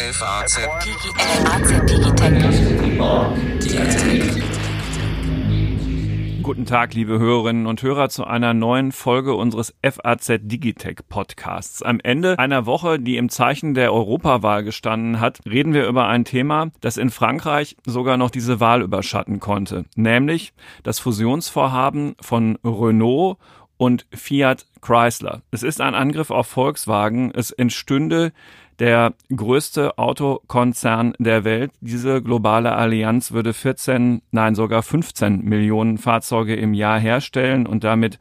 FAZ Guten Tag, liebe Hörerinnen und Hörer, zu einer neuen Folge unseres FAZ Digitech Podcasts. Am Ende einer Woche, die im Zeichen der Europawahl gestanden hat, reden wir über ein Thema, das in Frankreich sogar noch diese Wahl überschatten konnte, nämlich das Fusionsvorhaben von Renault und Fiat Chrysler. Es ist ein Angriff auf Volkswagen. Es entstünde der größte Autokonzern der Welt. Diese globale Allianz würde 14, nein sogar 15 Millionen Fahrzeuge im Jahr herstellen und damit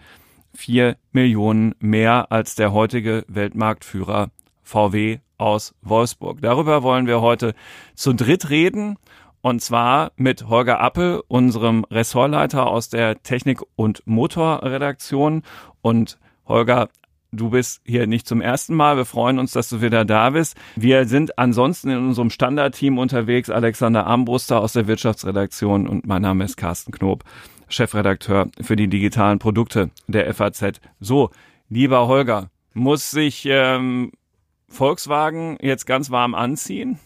vier Millionen mehr als der heutige Weltmarktführer VW aus Wolfsburg. Darüber wollen wir heute zu dritt reden. Und zwar mit Holger Appel, unserem Ressortleiter aus der Technik- und Motorredaktion. Und Holger, Du bist hier nicht zum ersten Mal. Wir freuen uns, dass du wieder da bist. Wir sind ansonsten in unserem Standardteam unterwegs. Alexander Armbruster aus der Wirtschaftsredaktion und mein Name ist Carsten Knob, Chefredakteur für die digitalen Produkte der FAZ. So, lieber Holger, muss sich ähm, Volkswagen jetzt ganz warm anziehen?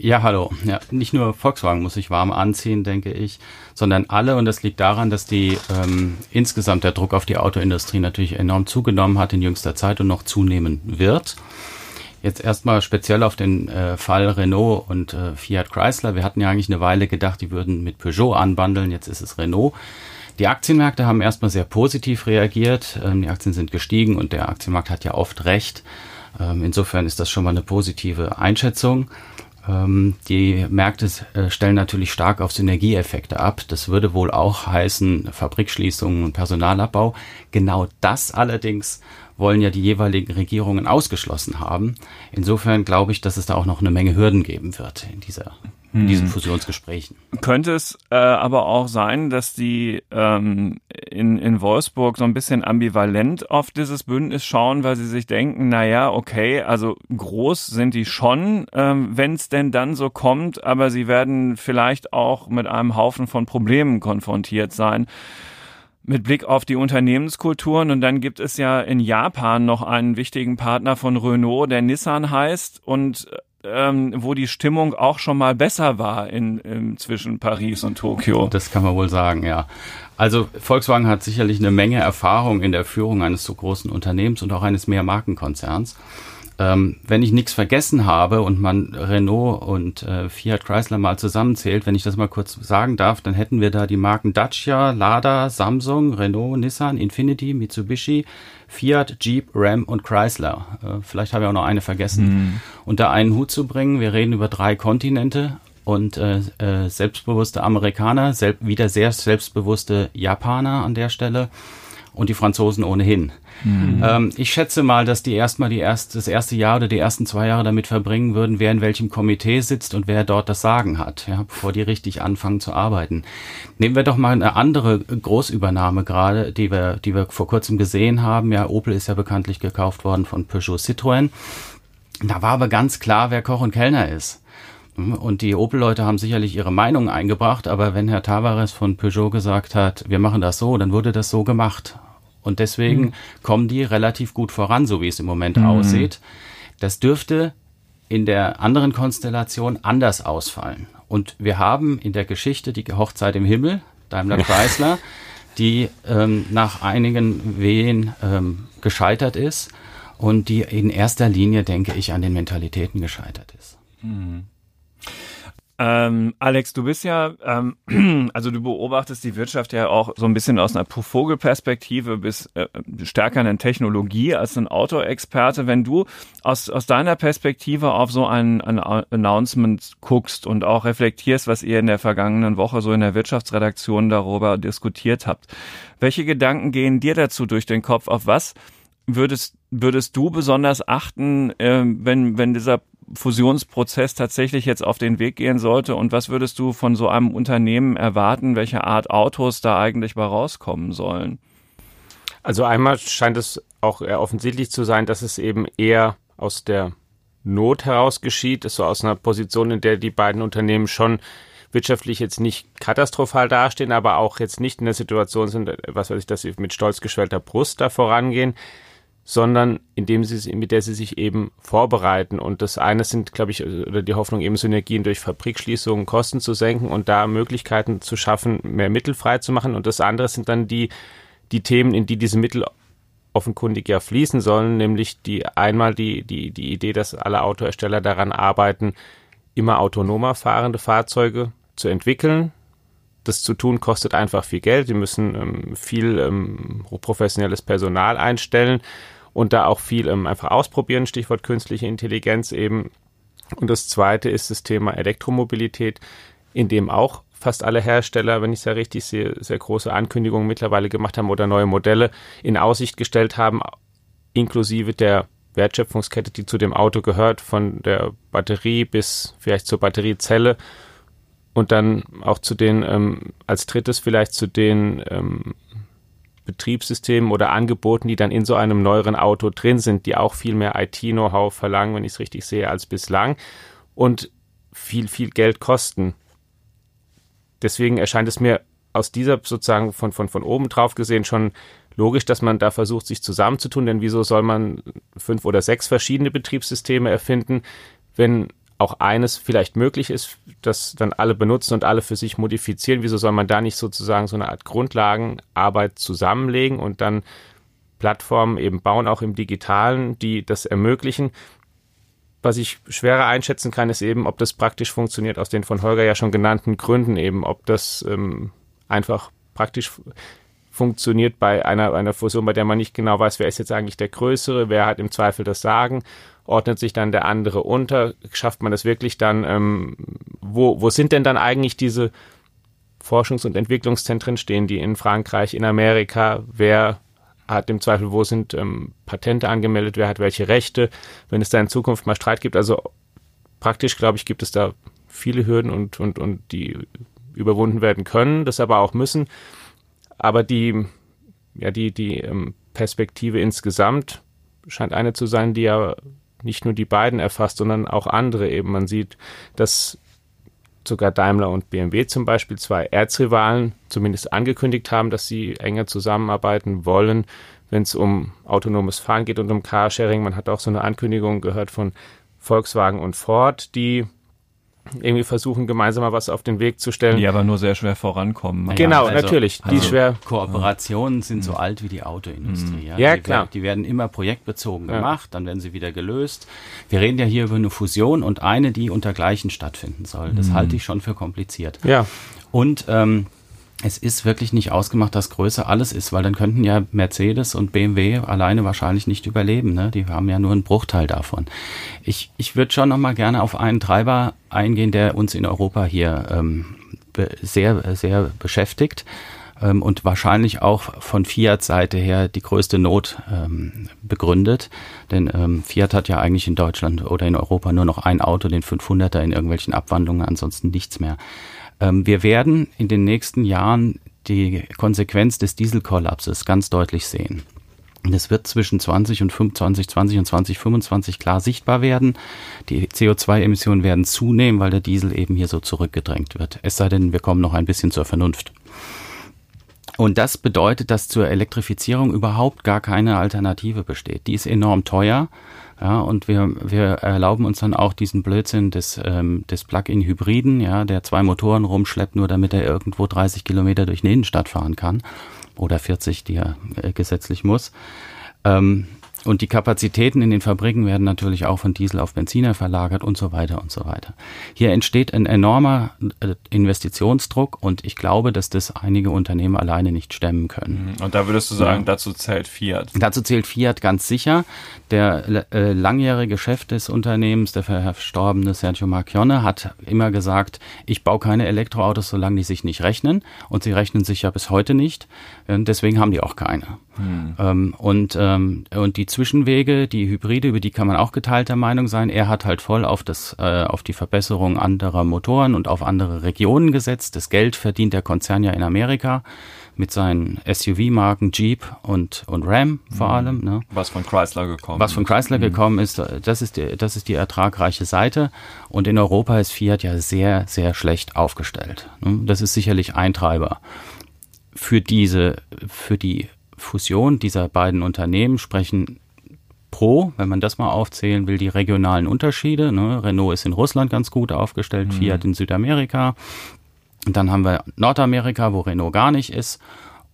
Ja, hallo. Ja, nicht nur Volkswagen muss sich warm anziehen, denke ich, sondern alle. Und das liegt daran, dass die ähm, insgesamt der Druck auf die Autoindustrie natürlich enorm zugenommen hat in jüngster Zeit und noch zunehmen wird. Jetzt erstmal speziell auf den äh, Fall Renault und äh, Fiat Chrysler. Wir hatten ja eigentlich eine Weile gedacht, die würden mit Peugeot anbandeln. Jetzt ist es Renault. Die Aktienmärkte haben erstmal sehr positiv reagiert. Ähm, die Aktien sind gestiegen und der Aktienmarkt hat ja oft recht. Ähm, insofern ist das schon mal eine positive Einschätzung. Ähm, die Märkte äh, stellen natürlich stark auf Synergieeffekte ab. Das würde wohl auch heißen Fabrikschließungen und Personalabbau. Genau das allerdings wollen ja die jeweiligen Regierungen ausgeschlossen haben. Insofern glaube ich, dass es da auch noch eine Menge Hürden geben wird in dieser in diesen hm. Fusionsgesprächen. Könnte es äh, aber auch sein, dass die ähm, in, in Wolfsburg so ein bisschen ambivalent auf dieses Bündnis schauen, weil sie sich denken, na ja, okay, also groß sind die schon, ähm, wenn es denn dann so kommt, aber sie werden vielleicht auch mit einem Haufen von Problemen konfrontiert sein mit Blick auf die Unternehmenskulturen. Und dann gibt es ja in Japan noch einen wichtigen Partner von Renault, der Nissan heißt. Und ähm, wo die Stimmung auch schon mal besser war in, in, zwischen Paris und Tokio. Das kann man wohl sagen, ja. Also Volkswagen hat sicherlich eine Menge Erfahrung in der Führung eines so großen Unternehmens und auch eines Mehrmarkenkonzerns. Ähm, wenn ich nichts vergessen habe und man Renault und äh, Fiat Chrysler mal zusammenzählt, wenn ich das mal kurz sagen darf, dann hätten wir da die Marken Dacia, Lada, Samsung, Renault, Nissan, Infiniti, Mitsubishi, Fiat, Jeep, Ram und Chrysler. Äh, vielleicht habe ich auch noch eine vergessen. Mhm. Unter einen Hut zu bringen, wir reden über drei Kontinente und äh, äh, selbstbewusste Amerikaner, selb wieder sehr selbstbewusste Japaner an der Stelle und die Franzosen ohnehin. Mhm. Ähm, ich schätze mal, dass die erstmal die erst, das erste Jahr oder die ersten zwei Jahre damit verbringen würden, wer in welchem Komitee sitzt und wer dort das Sagen hat, ja, bevor die richtig anfangen zu arbeiten. Nehmen wir doch mal eine andere Großübernahme gerade, die wir, die wir vor kurzem gesehen haben. Ja, Opel ist ja bekanntlich gekauft worden von Peugeot Citroën. Da war aber ganz klar, wer Koch und Kellner ist. Und die Opel-Leute haben sicherlich ihre Meinung eingebracht, aber wenn Herr Tavares von Peugeot gesagt hat, wir machen das so, dann wurde das so gemacht. Und deswegen mhm. kommen die relativ gut voran, so wie es im Moment mhm. aussieht. Das dürfte in der anderen Konstellation anders ausfallen. Und wir haben in der Geschichte die Hochzeit im Himmel, Daimler Chrysler, die ähm, nach einigen Wehen ähm, gescheitert ist und die in erster Linie, denke ich, an den Mentalitäten gescheitert ist. Mhm. Ähm, Alex, du bist ja, ähm, also du beobachtest die Wirtschaft ja auch so ein bisschen aus einer Vogelperspektive, bist äh, stärker in Technologie als ein Autoexperte. Wenn du aus, aus deiner Perspektive auf so ein, ein Announcement guckst und auch reflektierst, was ihr in der vergangenen Woche so in der Wirtschaftsredaktion darüber diskutiert habt, welche Gedanken gehen dir dazu durch den Kopf? Auf was würdest, würdest du besonders achten, äh, wenn, wenn dieser Fusionsprozess tatsächlich jetzt auf den Weg gehen sollte? Und was würdest du von so einem Unternehmen erwarten, welche Art Autos da eigentlich mal rauskommen sollen? Also einmal scheint es auch offensichtlich zu sein, dass es eben eher aus der Not heraus geschieht, so aus einer Position, in der die beiden Unternehmen schon wirtschaftlich jetzt nicht katastrophal dastehen, aber auch jetzt nicht in der Situation sind, was weiß ich, dass sie mit stolz geschwellter Brust da vorangehen sondern indem sie, mit der sie sich eben vorbereiten. Und das eine sind, glaube ich, oder die Hoffnung eben Synergien durch Fabrikschließungen, Kosten zu senken und da Möglichkeiten zu schaffen, mehr Mittel frei zu machen. Und das andere sind dann die, die Themen, in die diese Mittel offenkundig ja fließen sollen, nämlich die einmal die, die, die Idee, dass alle Autohersteller daran arbeiten, immer autonomer fahrende Fahrzeuge zu entwickeln, das zu tun kostet einfach viel Geld. Sie müssen ähm, viel ähm, professionelles Personal einstellen und da auch viel ähm, einfach ausprobieren, Stichwort künstliche Intelligenz eben. Und das zweite ist das Thema Elektromobilität, in dem auch fast alle Hersteller, wenn ich es ja richtig sehe, sehr große Ankündigungen mittlerweile gemacht haben oder neue Modelle in Aussicht gestellt haben, inklusive der Wertschöpfungskette, die zu dem Auto gehört, von der Batterie bis vielleicht zur Batteriezelle und dann auch zu den, ähm, als drittes vielleicht zu den ähm, Betriebssystemen oder Angeboten, die dann in so einem neueren Auto drin sind, die auch viel mehr IT-Know-how verlangen, wenn ich es richtig sehe, als bislang und viel, viel Geld kosten. Deswegen erscheint es mir aus dieser sozusagen von, von, von oben drauf gesehen schon logisch, dass man da versucht, sich zusammenzutun, denn wieso soll man fünf oder sechs verschiedene Betriebssysteme erfinden, wenn auch eines vielleicht möglich ist, das dann alle benutzen und alle für sich modifizieren. Wieso soll man da nicht sozusagen so eine Art Grundlagenarbeit zusammenlegen und dann Plattformen eben bauen, auch im digitalen, die das ermöglichen? Was ich schwerer einschätzen kann, ist eben, ob das praktisch funktioniert aus den von Holger ja schon genannten Gründen eben, ob das ähm, einfach praktisch funktioniert bei einer, einer Fusion, bei der man nicht genau weiß, wer ist jetzt eigentlich der Größere, wer hat im Zweifel das Sagen ordnet sich dann der andere unter? Schafft man das wirklich dann? Ähm, wo, wo sind denn dann eigentlich diese Forschungs- und Entwicklungszentren stehen, die in Frankreich, in Amerika? Wer hat im Zweifel, wo sind ähm, Patente angemeldet? Wer hat welche Rechte? Wenn es da in Zukunft mal Streit gibt, also praktisch, glaube ich, gibt es da viele Hürden und, und, und die überwunden werden können, das aber auch müssen. Aber die, ja, die, die ähm, Perspektive insgesamt scheint eine zu sein, die ja nicht nur die beiden erfasst, sondern auch andere eben. Man sieht, dass sogar Daimler und BMW zum Beispiel zwei Erzrivalen zumindest angekündigt haben, dass sie enger zusammenarbeiten wollen, wenn es um autonomes Fahren geht und um Carsharing. Man hat auch so eine Ankündigung gehört von Volkswagen und Ford, die irgendwie versuchen, gemeinsam mal was auf den Weg zu stellen. Die aber nur sehr schwer vorankommen. Ja, genau, also, natürlich. Die also schwer. Kooperationen sind so alt wie die Autoindustrie. Mhm. Ja, ja die klar. Werden, die werden immer projektbezogen ja. gemacht, dann werden sie wieder gelöst. Wir reden ja hier über eine Fusion und eine, die unter gleichen stattfinden soll. Das mhm. halte ich schon für kompliziert. Ja. Und ähm, es ist wirklich nicht ausgemacht, dass Größe alles ist, weil dann könnten ja Mercedes und BMW alleine wahrscheinlich nicht überleben. Ne? Die haben ja nur einen Bruchteil davon. Ich, ich würde schon noch mal gerne auf einen Treiber eingehen, der uns in Europa hier ähm, sehr, sehr beschäftigt ähm, und wahrscheinlich auch von Fiat-Seite her die größte Not ähm, begründet. Denn ähm, Fiat hat ja eigentlich in Deutschland oder in Europa nur noch ein Auto, den 500er in irgendwelchen Abwandlungen, ansonsten nichts mehr. Ähm, wir werden in den nächsten Jahren die Konsequenz des Dieselkollapses ganz deutlich sehen. Das wird zwischen 20 und 25, 20 und 2025 klar sichtbar werden. Die CO2-Emissionen werden zunehmen, weil der Diesel eben hier so zurückgedrängt wird. Es sei denn, wir kommen noch ein bisschen zur Vernunft. Und das bedeutet, dass zur Elektrifizierung überhaupt gar keine Alternative besteht. Die ist enorm teuer. Ja, und wir, wir erlauben uns dann auch diesen Blödsinn des, ähm, des Plug-in-Hybriden, ja, der zwei Motoren rumschleppt, nur damit er irgendwo 30 Kilometer durch eine Innenstadt fahren kann. Oder 40, die er äh, gesetzlich muss. Ähm, und die Kapazitäten in den Fabriken werden natürlich auch von Diesel auf Benziner verlagert und so weiter und so weiter. Hier entsteht ein enormer äh, Investitionsdruck und ich glaube, dass das einige Unternehmen alleine nicht stemmen können. Mhm. Und da würdest du sagen, ja. dazu zählt Fiat? Dazu zählt Fiat ganz sicher. Der äh, langjährige Chef des Unternehmens, der verstorbene Sergio Marchionne, hat immer gesagt, ich baue keine Elektroautos, solange die sich nicht rechnen. Und sie rechnen sich ja bis heute nicht. Deswegen haben die auch keine. Hm. Ähm, und, ähm, und die Zwischenwege, die Hybride, über die kann man auch geteilter Meinung sein. Er hat halt voll auf, das, äh, auf die Verbesserung anderer Motoren und auf andere Regionen gesetzt. Das Geld verdient der Konzern ja in Amerika mit seinen SUV-Marken Jeep und, und Ram vor hm. allem. Ne? Was von Chrysler gekommen Was von Chrysler mhm. gekommen ist, das ist, die, das ist die ertragreiche Seite. Und in Europa ist Fiat ja sehr, sehr schlecht aufgestellt. Ne? Das ist sicherlich ein Treiber. Für diese, für die Fusion dieser beiden Unternehmen sprechen Pro, wenn man das mal aufzählen will, die regionalen Unterschiede. Ne? Renault ist in Russland ganz gut aufgestellt, mhm. Fiat in Südamerika. Und dann haben wir Nordamerika, wo Renault gar nicht ist.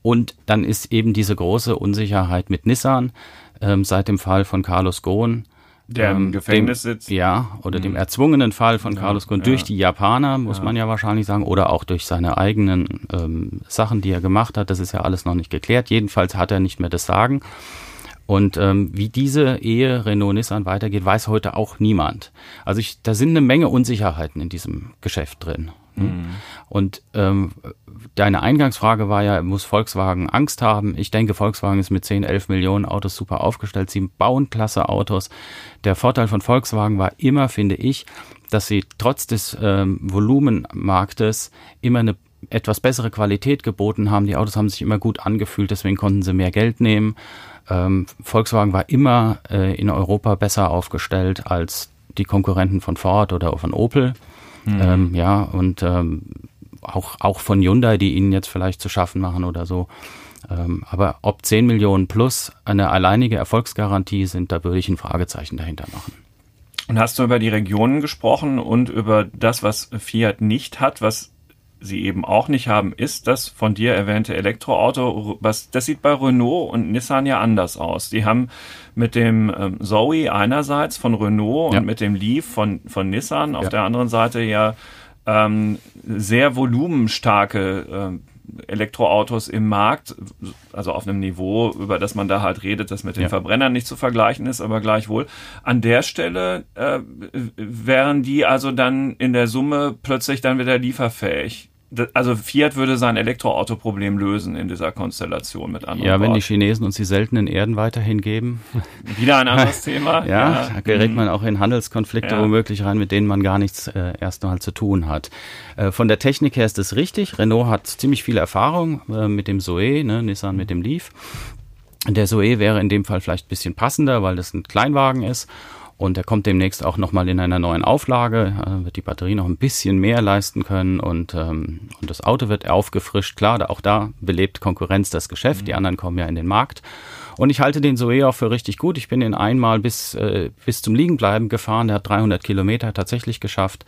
Und dann ist eben diese große Unsicherheit mit Nissan ähm, seit dem Fall von Carlos Ghosn. Der ähm, im Gefängnis dem, sitzt. Ja, oder mhm. dem erzwungenen Fall von ja, Carlos Ghosn ja. durch die Japaner, muss ja. man ja wahrscheinlich sagen, oder auch durch seine eigenen ähm, Sachen, die er gemacht hat. Das ist ja alles noch nicht geklärt. Jedenfalls hat er nicht mehr das Sagen. Und ähm, wie diese Ehe Renault-Nissan weitergeht, weiß heute auch niemand. Also ich, da sind eine Menge Unsicherheiten in diesem Geschäft drin. Mhm. Und ähm, deine Eingangsfrage war ja, muss Volkswagen Angst haben? Ich denke, Volkswagen ist mit 10, 11 Millionen Autos super aufgestellt. Sie bauen klasse Autos. Der Vorteil von Volkswagen war immer, finde ich, dass sie trotz des ähm, Volumenmarktes immer eine etwas bessere Qualität geboten haben. Die Autos haben sich immer gut angefühlt, deswegen konnten sie mehr Geld nehmen. Ähm, Volkswagen war immer äh, in Europa besser aufgestellt als die Konkurrenten von Ford oder von Opel. Mhm. Ähm, ja, und ähm, auch, auch von Hyundai, die ihnen jetzt vielleicht zu schaffen machen oder so. Ähm, aber ob 10 Millionen plus eine alleinige Erfolgsgarantie sind, da würde ich ein Fragezeichen dahinter machen. Und hast du über die Regionen gesprochen und über das, was Fiat nicht hat, was sie eben auch nicht haben, ist das von dir erwähnte Elektroauto. Was, das sieht bei Renault und Nissan ja anders aus. Die haben mit dem ähm, Zoe einerseits von Renault ja. und mit dem Leaf von, von Nissan auf ja. der anderen Seite ja ähm, sehr volumenstarke äh, Elektroautos im Markt, also auf einem Niveau, über das man da halt redet, das mit den ja. Verbrennern nicht zu vergleichen ist, aber gleichwohl. An der Stelle äh, wären die also dann in der Summe plötzlich dann wieder lieferfähig also Fiat würde sein Elektroauto-Problem lösen in dieser Konstellation mit anderen. Ja, wenn Worten. die Chinesen uns die seltenen Erden weiterhin geben. Wieder ein anderes Thema. Ja, ja, da gerät man auch in Handelskonflikte ja. womöglich rein, mit denen man gar nichts äh, erst mal zu tun hat. Äh, von der Technik her ist es richtig. Renault hat ziemlich viel Erfahrung äh, mit dem Zoe, ne, Nissan mit dem Leaf. Der Zoe wäre in dem Fall vielleicht ein bisschen passender, weil das ein Kleinwagen ist. Und er kommt demnächst auch nochmal in einer neuen Auflage, äh, wird die Batterie noch ein bisschen mehr leisten können und, ähm, und das Auto wird aufgefrischt. Klar, auch da belebt Konkurrenz das Geschäft, mhm. die anderen kommen ja in den Markt. Und ich halte den Zoe auch für richtig gut. Ich bin ihn einmal bis, äh, bis zum Liegenbleiben gefahren, der hat 300 Kilometer tatsächlich geschafft.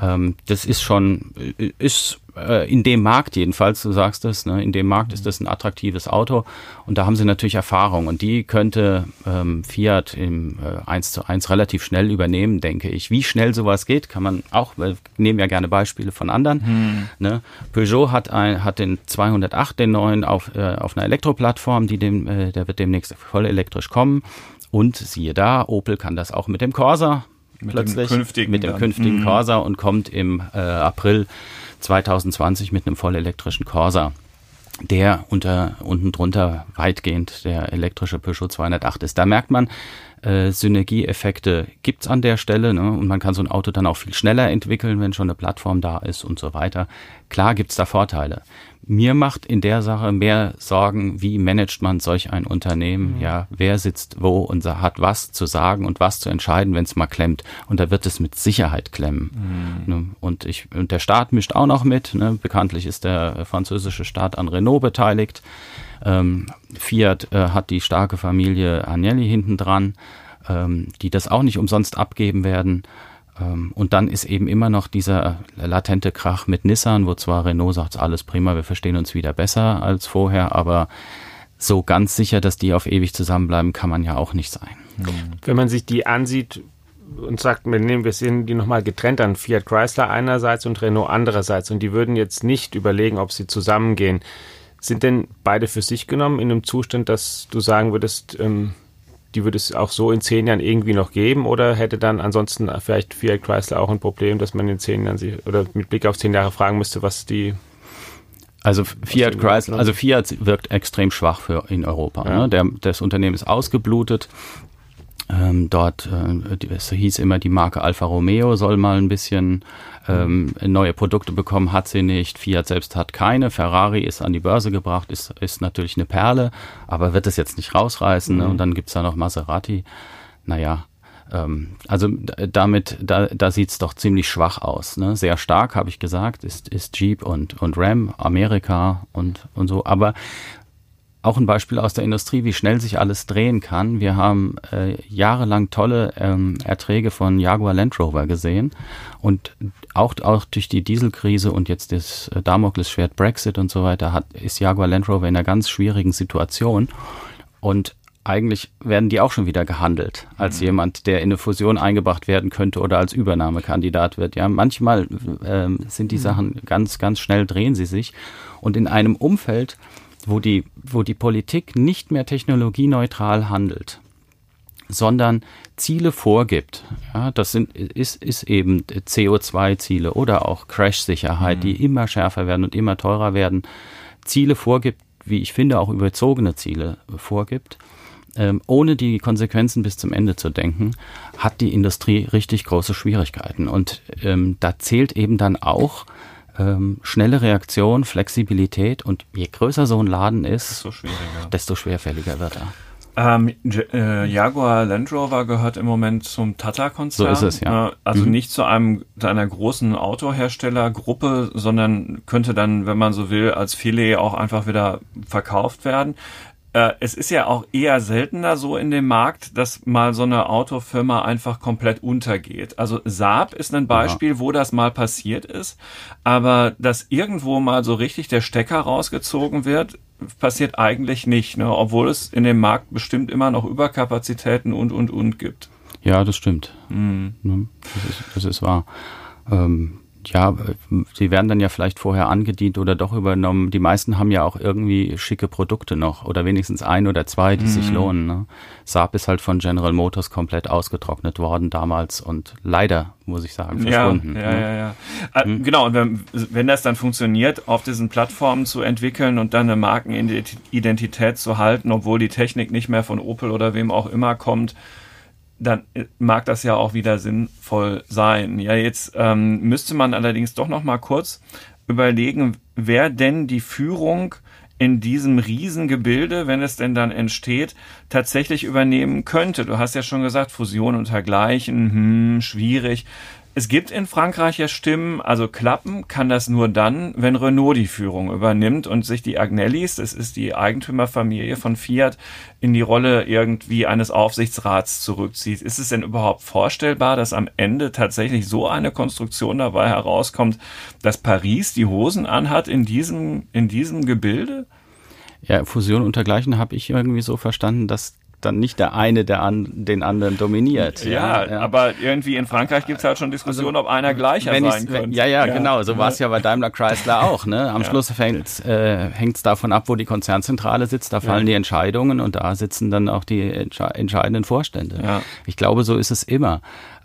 Ähm, das ist schon, äh, ist äh, in dem Markt jedenfalls, du sagst es, ne, in dem Markt ist das ein attraktives Auto und da haben sie natürlich Erfahrung und die könnte ähm, Fiat im äh, 1 zu 1 relativ schnell übernehmen, denke ich. Wie schnell sowas geht, kann man auch, wir nehmen ja gerne Beispiele von anderen. Hm. Ne? Peugeot hat, ein, hat den 208, den neuen, auf, äh, auf einer Elektroplattform, die dem, äh, der wird demnächst voll elektrisch kommen. Und siehe da, Opel kann das auch mit dem Corsa, mit plötzlich dem künftigen mit dem künftigen mhm. Corsa und kommt im äh, April 2020 mit einem vollelektrischen Corsa der unter unten drunter weitgehend der elektrische Peugeot 208 ist. Da merkt man, äh, Synergieeffekte gibt's an der Stelle ne? und man kann so ein Auto dann auch viel schneller entwickeln, wenn schon eine Plattform da ist und so weiter. Klar gibt's da Vorteile. Mir macht in der Sache mehr Sorgen, wie managt man solch ein Unternehmen? Mhm. Ja, wer sitzt wo und hat was zu sagen und was zu entscheiden, wenn es mal klemmt. Und da wird es mit Sicherheit klemmen. Mhm. Ne? Und ich und der Staat mischt auch noch mit. Ne? Bekanntlich ist der französische Staat an Renault beteiligt. Ähm, Fiat äh, hat die starke Familie Agnelli hinten dran, ähm, die das auch nicht umsonst abgeben werden. Ähm, und dann ist eben immer noch dieser latente Krach mit Nissan, wo zwar Renault sagt, alles prima, wir verstehen uns wieder besser als vorher, aber so ganz sicher, dass die auf ewig zusammenbleiben, kann man ja auch nicht sein. Wenn man sich die ansieht und sagt, wir nehmen wir sehen die nochmal getrennt an, Fiat Chrysler einerseits und Renault andererseits, und die würden jetzt nicht überlegen, ob sie zusammengehen. Sind denn beide für sich genommen in einem Zustand, dass du sagen würdest, ähm, die würde es auch so in zehn Jahren irgendwie noch geben oder hätte dann ansonsten vielleicht Fiat Chrysler auch ein Problem, dass man in zehn Jahren sich oder mit Blick auf zehn Jahre fragen müsste, was die also Fiat Chrysler, also Fiat wirkt extrem schwach für in Europa. Ja. Ne? Der, das Unternehmen ist ausgeblutet. Ähm, dort, äh, es hieß immer, die Marke Alfa Romeo soll mal ein bisschen ähm, neue Produkte bekommen, hat sie nicht. Fiat selbst hat keine. Ferrari ist an die Börse gebracht, ist, ist natürlich eine Perle, aber wird es jetzt nicht rausreißen. Ne? Mhm. Ne? Und dann gibt's da noch Maserati. Naja, ähm, also damit, da, da sieht's doch ziemlich schwach aus. Ne? Sehr stark, habe ich gesagt, ist, ist Jeep und, und Ram, Amerika und, und so. Aber auch ein Beispiel aus der Industrie, wie schnell sich alles drehen kann. Wir haben äh, jahrelang tolle ähm, Erträge von Jaguar Land Rover gesehen und auch, auch durch die Dieselkrise und jetzt das äh, Damoklesschwert Brexit und so weiter hat, ist Jaguar Land Rover in einer ganz schwierigen Situation und eigentlich werden die auch schon wieder gehandelt als mhm. jemand, der in eine Fusion eingebracht werden könnte oder als Übernahmekandidat wird. Ja, manchmal äh, sind die mhm. Sachen ganz, ganz schnell drehen sie sich und in einem Umfeld, wo die, wo die Politik nicht mehr technologieneutral handelt, sondern Ziele vorgibt. Ja, das sind, ist, ist eben CO2-Ziele oder auch Crash-Sicherheit, mhm. die immer schärfer werden und immer teurer werden. Ziele vorgibt, wie ich finde, auch überzogene Ziele vorgibt, ähm, ohne die Konsequenzen bis zum Ende zu denken, hat die Industrie richtig große Schwierigkeiten. Und ähm, da zählt eben dann auch ähm, schnelle Reaktion, Flexibilität und je größer so ein Laden ist, desto, desto schwerfälliger wird er. Ähm, äh, Jaguar Land Rover gehört im Moment zum Tata-Konzern. So ist es, ja. Äh, also mhm. nicht zu einem zu einer großen Autoherstellergruppe, sondern könnte dann, wenn man so will, als Filet auch einfach wieder verkauft werden. Äh, es ist ja auch eher seltener so in dem Markt, dass mal so eine Autofirma einfach komplett untergeht. Also Saab ist ein Beispiel, ja. wo das mal passiert ist, aber dass irgendwo mal so richtig der Stecker rausgezogen wird, passiert eigentlich nicht, ne? obwohl es in dem Markt bestimmt immer noch Überkapazitäten und und und gibt. Ja, das stimmt. Mhm. Das, ist, das ist wahr. Ähm, ja, sie werden dann ja vielleicht vorher angedient oder doch übernommen. Die meisten haben ja auch irgendwie schicke Produkte noch oder wenigstens ein oder zwei, die mhm. sich lohnen. Ne? Saab ist halt von General Motors komplett ausgetrocknet worden damals und leider, muss ich sagen, verschwunden. Ja, ja, ne? ja. ja. Mhm. Genau, und wenn, wenn das dann funktioniert, auf diesen Plattformen zu entwickeln und dann eine Markenidentität zu halten, obwohl die Technik nicht mehr von Opel oder wem auch immer kommt, dann äh, mag das ja auch wieder sinnvoll sein. Ja, jetzt ähm, müsste man allerdings doch noch mal kurz überlegen, wer denn die Führung in diesem Riesengebilde, wenn es denn dann entsteht, tatsächlich übernehmen könnte. Du hast ja schon gesagt, Fusion und dergleichen, hm, schwierig. Es gibt in Frankreich ja Stimmen, also klappen kann das nur dann, wenn Renault die Führung übernimmt und sich die Agnellis, das ist die Eigentümerfamilie von Fiat, in die Rolle irgendwie eines Aufsichtsrats zurückzieht. Ist es denn überhaupt vorstellbar, dass am Ende tatsächlich so eine Konstruktion dabei herauskommt, dass Paris die Hosen anhat in diesem, in diesem Gebilde? Ja, Fusion und dergleichen habe ich irgendwie so verstanden, dass dann nicht der eine der an, den anderen dominiert. Ja, ja, aber irgendwie in Frankreich gibt es halt schon Diskussionen, also, ob einer gleicher sein könnte. Ja, ja, ja, genau. So war es ja bei Daimler Chrysler auch. Ne? Am Schluss hängt es äh, davon ab, wo die Konzernzentrale sitzt. Da fallen die Entscheidungen und da sitzen dann auch die entscheidenden Vorstände. Ich glaube, so ist es immer.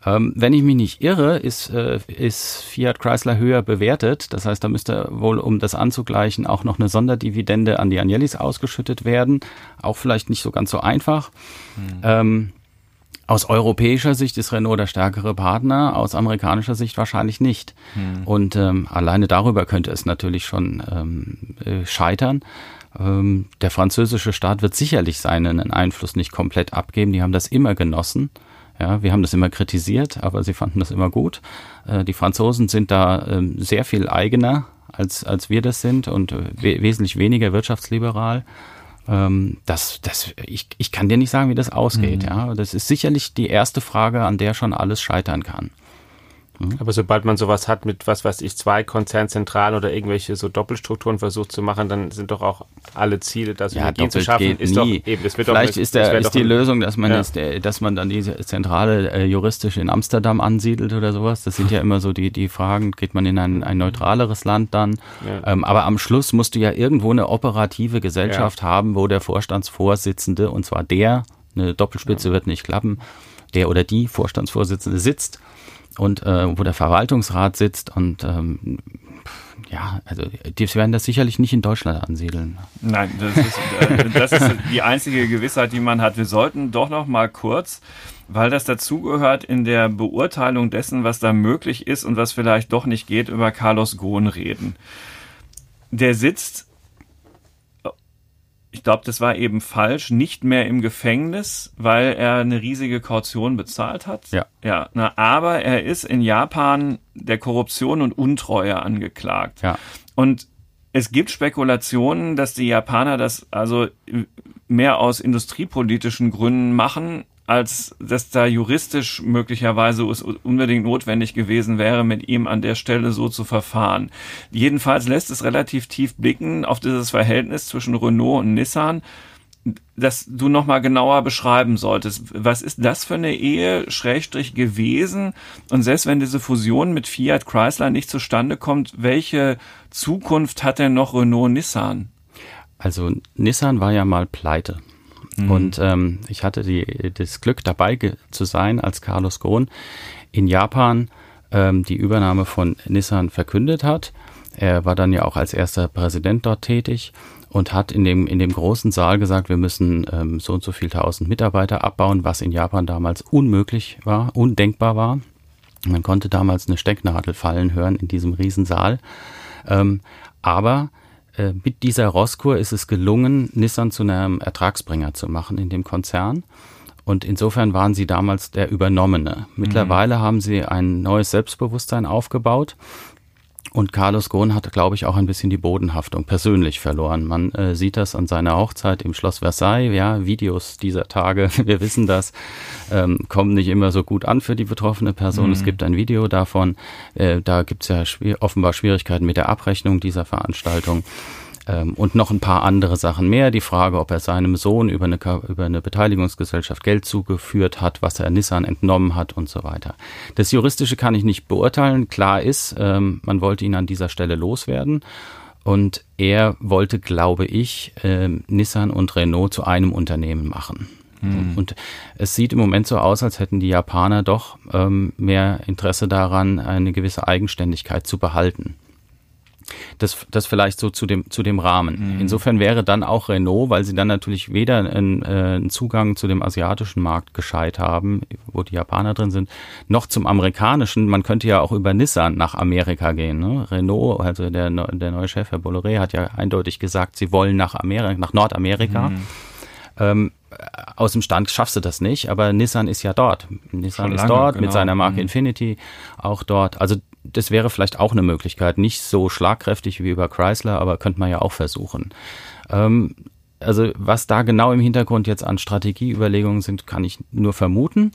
Ähm, wenn ich mich nicht irre, ist, äh, ist Fiat Chrysler höher bewertet. Das heißt, da müsste wohl, um das anzugleichen, auch noch eine Sonderdividende an die Agnellis ausgeschüttet werden. Auch vielleicht nicht so ganz so einfach. Mhm. Ähm, aus europäischer Sicht ist Renault der stärkere Partner, aus amerikanischer Sicht wahrscheinlich nicht. Mhm. Und ähm, alleine darüber könnte es natürlich schon ähm, äh, scheitern. Ähm, der französische Staat wird sicherlich seinen Einfluss nicht komplett abgeben. Die haben das immer genossen. Ja, wir haben das immer kritisiert, aber sie fanden das immer gut. Äh, die Franzosen sind da ähm, sehr viel eigener, als, als wir das sind und äh, we wesentlich weniger wirtschaftsliberal. Ähm, das, das, ich, ich kann dir nicht sagen, wie das ausgeht. Mhm. Ja, das ist sicherlich die erste Frage, an der schon alles scheitern kann. Mhm. Aber sobald man sowas hat mit, was weiß ich, zwei Konzernzentralen oder irgendwelche so Doppelstrukturen versucht zu machen, dann sind doch auch alle Ziele, das ja, Synergien zu schaffen, ist nie. doch eben, das wird Vielleicht doch, ist, der, ist die Lösung, dass man, ja. jetzt, dass man dann diese Zentrale äh, juristisch in Amsterdam ansiedelt oder sowas. Das sind ja immer so die, die Fragen, geht man in ein, ein neutraleres Land dann? Ja. Ähm, aber am Schluss musst du ja irgendwo eine operative Gesellschaft ja. haben, wo der Vorstandsvorsitzende, und zwar der, eine Doppelspitze wird nicht klappen, der oder die Vorstandsvorsitzende sitzt und äh, wo der Verwaltungsrat sitzt und ähm, ja, also die werden das sicherlich nicht in Deutschland ansiedeln. Nein, das ist, äh, das ist die einzige Gewissheit, die man hat. Wir sollten doch noch mal kurz, weil das dazugehört in der Beurteilung dessen, was da möglich ist und was vielleicht doch nicht geht, über Carlos Ghosn reden. Der sitzt ich glaube, das war eben falsch, nicht mehr im Gefängnis, weil er eine riesige Kaution bezahlt hat. Ja. Ja, na, aber er ist in Japan der Korruption und Untreue angeklagt. Ja. Und Es gibt Spekulationen, dass die Japaner das also mehr aus industriepolitischen Gründen machen, als dass da juristisch möglicherweise unbedingt notwendig gewesen wäre, mit ihm an der Stelle so zu verfahren. Jedenfalls lässt es relativ tief blicken auf dieses Verhältnis zwischen Renault und Nissan das du nochmal genauer beschreiben solltest. Was ist das für eine Ehe, Schrägstrich, gewesen? Und selbst wenn diese Fusion mit Fiat Chrysler nicht zustande kommt, welche Zukunft hat denn noch Renault Nissan? Also Nissan war ja mal pleite. Mhm. Und ähm, ich hatte die, das Glück dabei zu sein, als Carlos Ghosn in Japan ähm, die Übernahme von Nissan verkündet hat. Er war dann ja auch als erster Präsident dort tätig und hat in dem, in dem großen Saal gesagt, wir müssen ähm, so und so viel tausend Mitarbeiter abbauen, was in Japan damals unmöglich war, undenkbar war. Man konnte damals eine Stecknadel fallen hören in diesem Riesensaal. Ähm, aber äh, mit dieser Rosskur ist es gelungen, Nissan zu einem Ertragsbringer zu machen in dem Konzern. Und insofern waren sie damals der Übernommene. Mittlerweile mhm. haben sie ein neues Selbstbewusstsein aufgebaut. Und Carlos Ghosn hat, glaube ich, auch ein bisschen die Bodenhaftung persönlich verloren. Man äh, sieht das an seiner Hochzeit im Schloss Versailles. Ja, Videos dieser Tage, wir wissen das, ähm, kommen nicht immer so gut an für die betroffene Person. Mhm. Es gibt ein Video davon. Äh, da gibt es ja schwer, offenbar Schwierigkeiten mit der Abrechnung dieser Veranstaltung. Ähm, und noch ein paar andere Sachen mehr. Die Frage, ob er seinem Sohn über eine, über eine Beteiligungsgesellschaft Geld zugeführt hat, was er Nissan entnommen hat und so weiter. Das Juristische kann ich nicht beurteilen. Klar ist, ähm, man wollte ihn an dieser Stelle loswerden. Und er wollte, glaube ich, äh, Nissan und Renault zu einem Unternehmen machen. Mhm. Und es sieht im Moment so aus, als hätten die Japaner doch ähm, mehr Interesse daran, eine gewisse Eigenständigkeit zu behalten. Das, das vielleicht so zu dem, zu dem Rahmen. Mhm. Insofern wäre dann auch Renault, weil sie dann natürlich weder einen, äh, einen Zugang zu dem asiatischen Markt gescheit haben, wo die Japaner drin sind, noch zum amerikanischen. Man könnte ja auch über Nissan nach Amerika gehen. Ne? Renault, also der, der neue Chef, Herr Bolloré, hat ja eindeutig gesagt, sie wollen nach Amerika, nach Nordamerika. Mhm. Ähm, aus dem Stand schaffst du das nicht, aber Nissan ist ja dort. Nissan ist dort genau. mit seiner Marke mhm. Infinity auch dort. Also das wäre vielleicht auch eine Möglichkeit. Nicht so schlagkräftig wie über Chrysler, aber könnte man ja auch versuchen. Ähm, also was da genau im Hintergrund jetzt an Strategieüberlegungen sind, kann ich nur vermuten.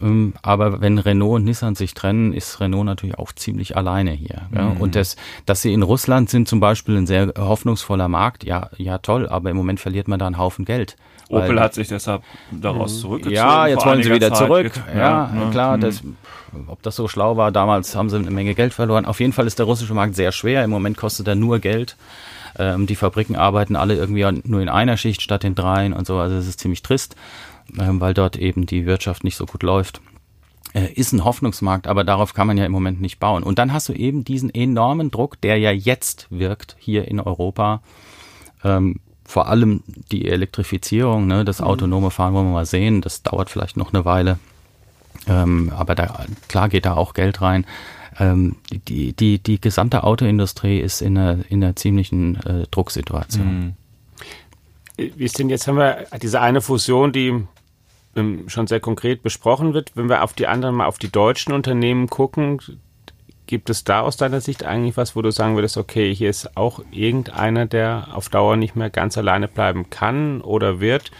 Ähm, aber wenn Renault und Nissan sich trennen, ist Renault natürlich auch ziemlich alleine hier. Ja? Mhm. Und das, dass sie in Russland sind zum Beispiel ein sehr hoffnungsvoller Markt, ja, ja toll, aber im Moment verliert man da einen Haufen Geld. Opel hat sich deshalb daraus mhm. zurückgezogen. Ja, jetzt wollen sie wieder Zeit. zurück. Ja, ja, ne? klar, mhm. das, ob das so schlau war, damals haben sie eine Menge Geld verloren. Auf jeden Fall ist der russische Markt sehr schwer. Im Moment kostet er nur Geld. Ähm, die Fabriken arbeiten alle irgendwie nur in einer Schicht statt in dreien und so. Also es ist ziemlich trist, ähm, weil dort eben die Wirtschaft nicht so gut läuft äh, ist ein Hoffnungsmarkt, aber darauf kann man ja im Moment nicht bauen. Und dann hast du eben diesen enormen Druck, der ja jetzt wirkt hier in Europa. Ähm, vor allem die Elektrifizierung, ne, das mhm. autonome Fahren wollen wir mal sehen. Das dauert vielleicht noch eine Weile. Ähm, aber da, klar geht da auch Geld rein. Ähm, die, die, die gesamte Autoindustrie ist in einer, in einer ziemlichen äh, Drucksituation. Mhm. Wie ist denn jetzt, haben wir diese eine Fusion, die ähm, schon sehr konkret besprochen wird. Wenn wir auf die anderen mal auf die deutschen Unternehmen gucken, Gibt es da aus deiner Sicht eigentlich was, wo du sagen würdest, okay, hier ist auch irgendeiner, der auf Dauer nicht mehr ganz alleine bleiben kann oder wird,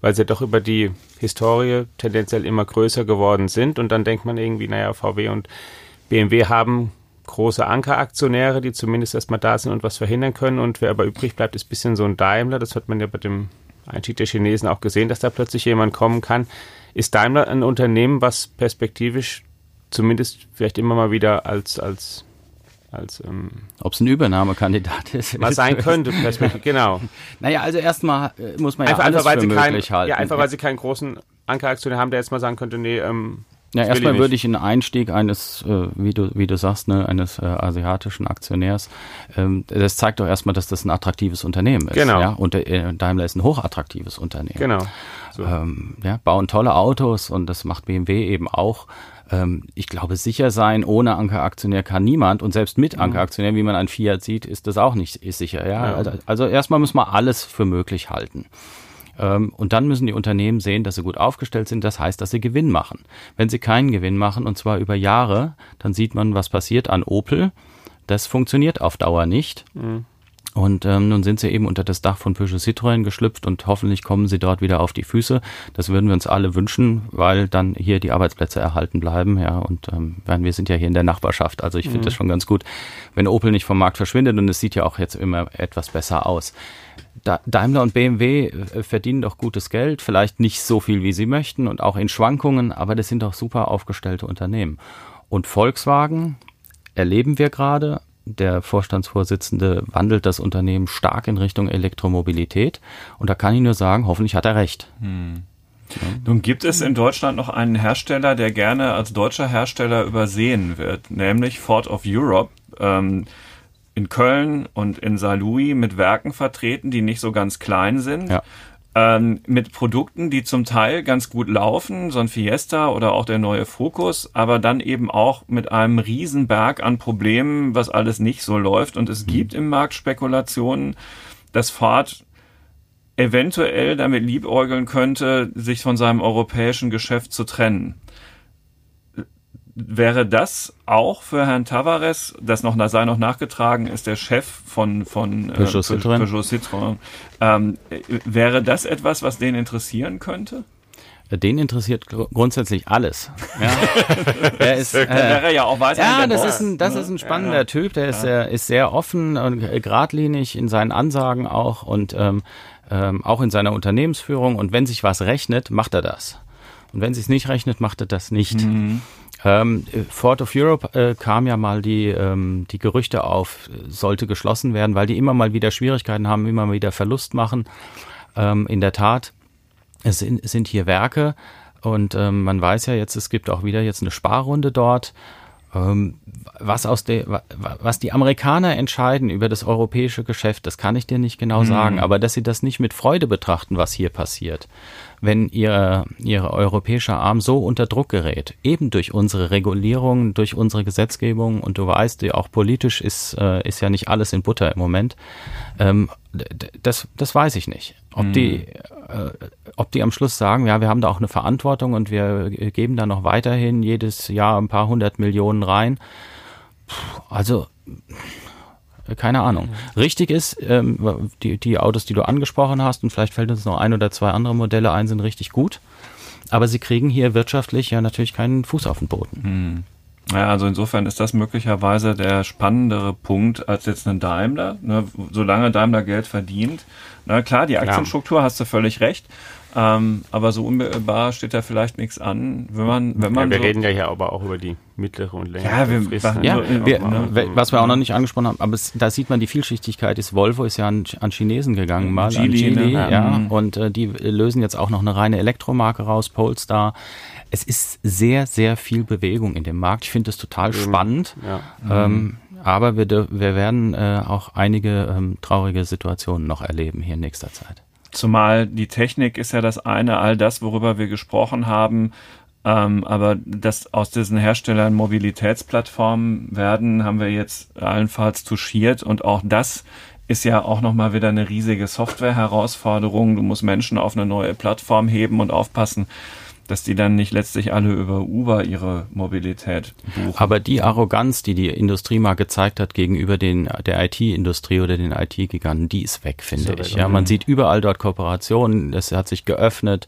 weil sie doch über die Historie tendenziell immer größer geworden sind? Und dann denkt man irgendwie, naja, VW und BMW haben große Ankeraktionäre, die zumindest erstmal da sind und was verhindern können. Und wer aber übrig bleibt, ist ein bisschen so ein Daimler, das hat man ja bei dem Einstieg der Chinesen auch gesehen, dass da plötzlich jemand kommen kann. Ist Daimler ein Unternehmen, was perspektivisch zumindest vielleicht immer mal wieder als, als als ähm, ob es ein Übernahmekandidat ist. Was sein könnte, genau. Naja, also erstmal äh, muss man ja einfach, alles einfach, für möglich kein, halten. Ja, einfach weil sie keinen großen Ankeraktionär haben, der jetzt mal sagen könnte, nee, ähm, ja, erstmal würde ich einen Einstieg eines, äh, wie du wie du sagst, ne, eines äh, asiatischen Aktionärs. Ähm, das zeigt doch erstmal, dass das ein attraktives Unternehmen ist. Genau. Ja? Und äh, Daimler ist ein hochattraktives Unternehmen. Genau. So. Ähm, ja, bauen tolle Autos und das macht BMW eben auch ähm, ich glaube, sicher sein ohne Ankeraktionär kann niemand und selbst mit. Ankeraktionär, wie man an Fiat sieht, ist das auch nicht ist sicher. Ja. Also, also erstmal muss man alles für möglich halten. Ähm, und dann müssen die Unternehmen sehen, dass sie gut aufgestellt sind. Das heißt, dass sie Gewinn machen. Wenn sie keinen Gewinn machen, und zwar über Jahre, dann sieht man, was passiert an Opel. Das funktioniert auf Dauer nicht. Mhm. Und ähm, nun sind sie eben unter das Dach von Peugeot Citroën geschlüpft und hoffentlich kommen sie dort wieder auf die Füße. Das würden wir uns alle wünschen, weil dann hier die Arbeitsplätze erhalten bleiben. Ja, und ähm, wir sind ja hier in der Nachbarschaft. Also ich finde mhm. das schon ganz gut, wenn Opel nicht vom Markt verschwindet und es sieht ja auch jetzt immer etwas besser aus. Da, Daimler und BMW äh, verdienen doch gutes Geld, vielleicht nicht so viel, wie sie möchten und auch in Schwankungen, aber das sind doch super aufgestellte Unternehmen. Und Volkswagen erleben wir gerade, der Vorstandsvorsitzende wandelt das Unternehmen stark in Richtung Elektromobilität. Und da kann ich nur sagen, hoffentlich hat er recht. Hm. Nun gibt es in Deutschland noch einen Hersteller, der gerne als deutscher Hersteller übersehen wird, nämlich Ford of Europe. Ähm, in Köln und in Saarlouis mit Werken vertreten, die nicht so ganz klein sind. Ja ähm, mit Produkten, die zum Teil ganz gut laufen, so ein Fiesta oder auch der neue Focus, aber dann eben auch mit einem Riesenberg an Problemen, was alles nicht so läuft. Und es mhm. gibt im Markt Spekulationen, dass Ford eventuell damit liebäugeln könnte, sich von seinem europäischen Geschäft zu trennen. Wäre das auch für Herrn Tavares, das noch sei noch nachgetragen ist, der Chef von von äh, Peugeot Citroën, Peugeot Citroën ähm, wäre das etwas, was den interessieren könnte? Den interessiert grundsätzlich alles. Ja. er ist, äh, wäre ja auch weiß, Ja, das ist ein, das ist ein spannender ja. Typ. Der ist, ja. sehr, ist sehr offen und geradlinig in seinen Ansagen auch und ähm, ähm, auch in seiner Unternehmensführung. Und wenn sich was rechnet, macht er das. Und wenn sich nicht rechnet, macht er das nicht. Mhm. Ähm, Ford of Europe äh, kam ja mal die, ähm, die Gerüchte auf, sollte geschlossen werden, weil die immer mal wieder Schwierigkeiten haben, immer mal wieder Verlust machen. Ähm, in der Tat, es sind, sind hier Werke und ähm, man weiß ja jetzt, es gibt auch wieder jetzt eine Sparrunde dort. Ähm, was, aus der, was die Amerikaner entscheiden über das europäische Geschäft, das kann ich dir nicht genau mhm. sagen, aber dass sie das nicht mit Freude betrachten, was hier passiert, wenn ihr, ihr europäischer Arm so unter Druck gerät, eben durch unsere Regulierung, durch unsere Gesetzgebung und du weißt, ja, auch politisch ist, äh, ist ja nicht alles in Butter im Moment, ähm, das, das weiß ich nicht. Ob, mhm. die, äh, ob die am Schluss sagen, ja, wir haben da auch eine Verantwortung und wir geben da noch weiterhin jedes Jahr ein paar hundert Millionen rein. Puh, also keine Ahnung. Richtig ist, ähm, die, die Autos, die du angesprochen hast, und vielleicht fällt uns noch ein oder zwei andere Modelle ein, sind richtig gut. Aber sie kriegen hier wirtschaftlich ja natürlich keinen Fuß auf den Boden. Hm. Ja, also insofern ist das möglicherweise der spannendere Punkt als jetzt ein Daimler. Ne, solange Daimler Geld verdient. Na klar, die Aktienstruktur hast du völlig recht. Ähm, aber so unmittelbar steht da vielleicht nichts an, wenn man, wenn man. Ja, wir so reden ja hier aber auch über die mittlere und längere ja, wir, Frist. Ja, ne? wir, ne? was wir auch noch nicht angesprochen haben, aber es, da sieht man die Vielschichtigkeit. Ist Volvo ist ja an, an Chinesen gegangen, mal Geely, an Geely, ne? ja, mhm. und äh, die lösen jetzt auch noch eine reine Elektromarke raus, Polestar. Es ist sehr, sehr viel Bewegung in dem Markt. Ich finde es total mhm. spannend. Ja. Ähm, aber wir, wir werden äh, auch einige ähm, traurige Situationen noch erleben hier in nächster Zeit. Zumal die Technik ist ja das eine, all das, worüber wir gesprochen haben, ähm, aber dass aus diesen Herstellern Mobilitätsplattformen werden, haben wir jetzt allenfalls touchiert und auch das ist ja auch nochmal wieder eine riesige Software-Herausforderung. Du musst Menschen auf eine neue Plattform heben und aufpassen, dass die dann nicht letztlich alle über Uber ihre Mobilität buchen. Aber die Arroganz, die die Industrie mal gezeigt hat gegenüber den, der IT-Industrie oder den IT-Giganten, die ist weg, finde ich. Ja, man sieht überall dort Kooperationen, es hat sich geöffnet.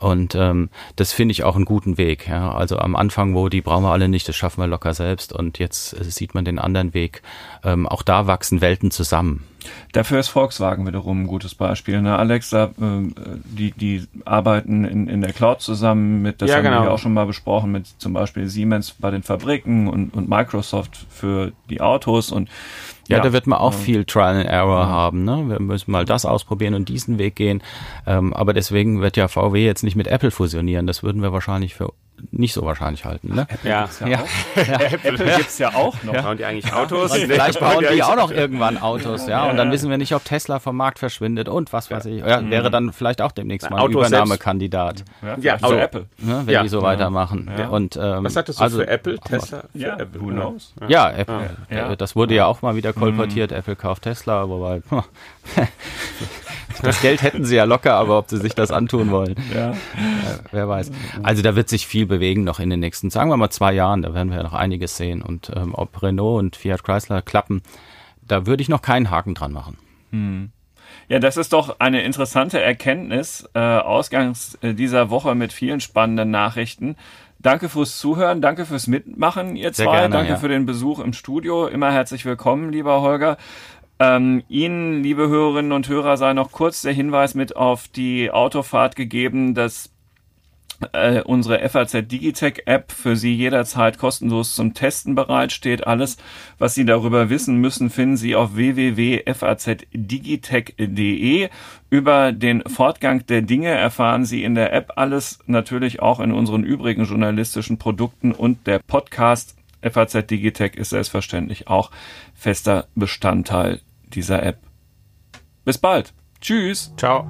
Und ähm, das finde ich auch einen guten Weg. Ja. Also am Anfang, wo die brauchen wir alle nicht, das schaffen wir locker selbst. Und jetzt äh, sieht man den anderen Weg. Ähm, auch da wachsen Welten zusammen. Dafür ist Volkswagen wiederum ein gutes Beispiel. Ne? Alexa, äh, die, die arbeiten in, in der Cloud zusammen mit, das ja, haben genau. wir auch schon mal besprochen, mit zum Beispiel Siemens bei den Fabriken und, und Microsoft für die Autos und ja, ja, da wird man auch viel Trial and Error ja. haben. Ne? Wir müssen mal das ausprobieren und diesen Weg gehen. Ähm, aber deswegen wird ja VW jetzt nicht mit Apple fusionieren. Das würden wir wahrscheinlich für nicht so wahrscheinlich halten. Ne? Apple ja, ja, ja. ja. Apple ja. gibt's ja auch noch. Ja. Bauen die eigentlich Autos? Und vielleicht bauen die auch noch irgendwann Autos, ja. Und dann wissen wir nicht, ob Tesla vom Markt verschwindet und was weiß ich. Ja, wäre dann vielleicht auch demnächst mal ein Übernahmekandidat. Ja, also Apple. Ne, wenn die so weitermachen. Und, ähm, was sagtest du also, für Apple? Tesla? Für ja, Apple, who knows? Ja, Apple. Das wurde ja auch mal wieder kolportiert. Mhm. Apple kauft Tesla, wobei das Geld hätten sie ja locker, aber ob sie sich das antun wollen, ja. wer weiß. Also da wird sich viel bewegen noch in den nächsten, sagen wir mal zwei Jahren, da werden wir ja noch einiges sehen. Und ähm, ob Renault und Fiat Chrysler klappen, da würde ich noch keinen Haken dran machen. Hm. Ja, das ist doch eine interessante Erkenntnis, äh, ausgangs äh, dieser Woche mit vielen spannenden Nachrichten. Danke fürs Zuhören, danke fürs Mitmachen, ihr zwei. Gerne, danke ja. für den Besuch im Studio. Immer herzlich willkommen, lieber Holger. Ähm, Ihnen, liebe Hörerinnen und Hörer, sei noch kurz der Hinweis mit auf die Autofahrt gegeben, dass äh, unsere FAZ Digitech App für Sie jederzeit kostenlos zum Testen bereitsteht. Alles, was Sie darüber wissen müssen, finden Sie auf www.fazdigitech.de. Über den Fortgang der Dinge erfahren Sie in der App alles, natürlich auch in unseren übrigen journalistischen Produkten und der Podcast FAZ Digitech ist selbstverständlich auch fester Bestandteil dieser App. Bis bald. Tschüss. Ciao.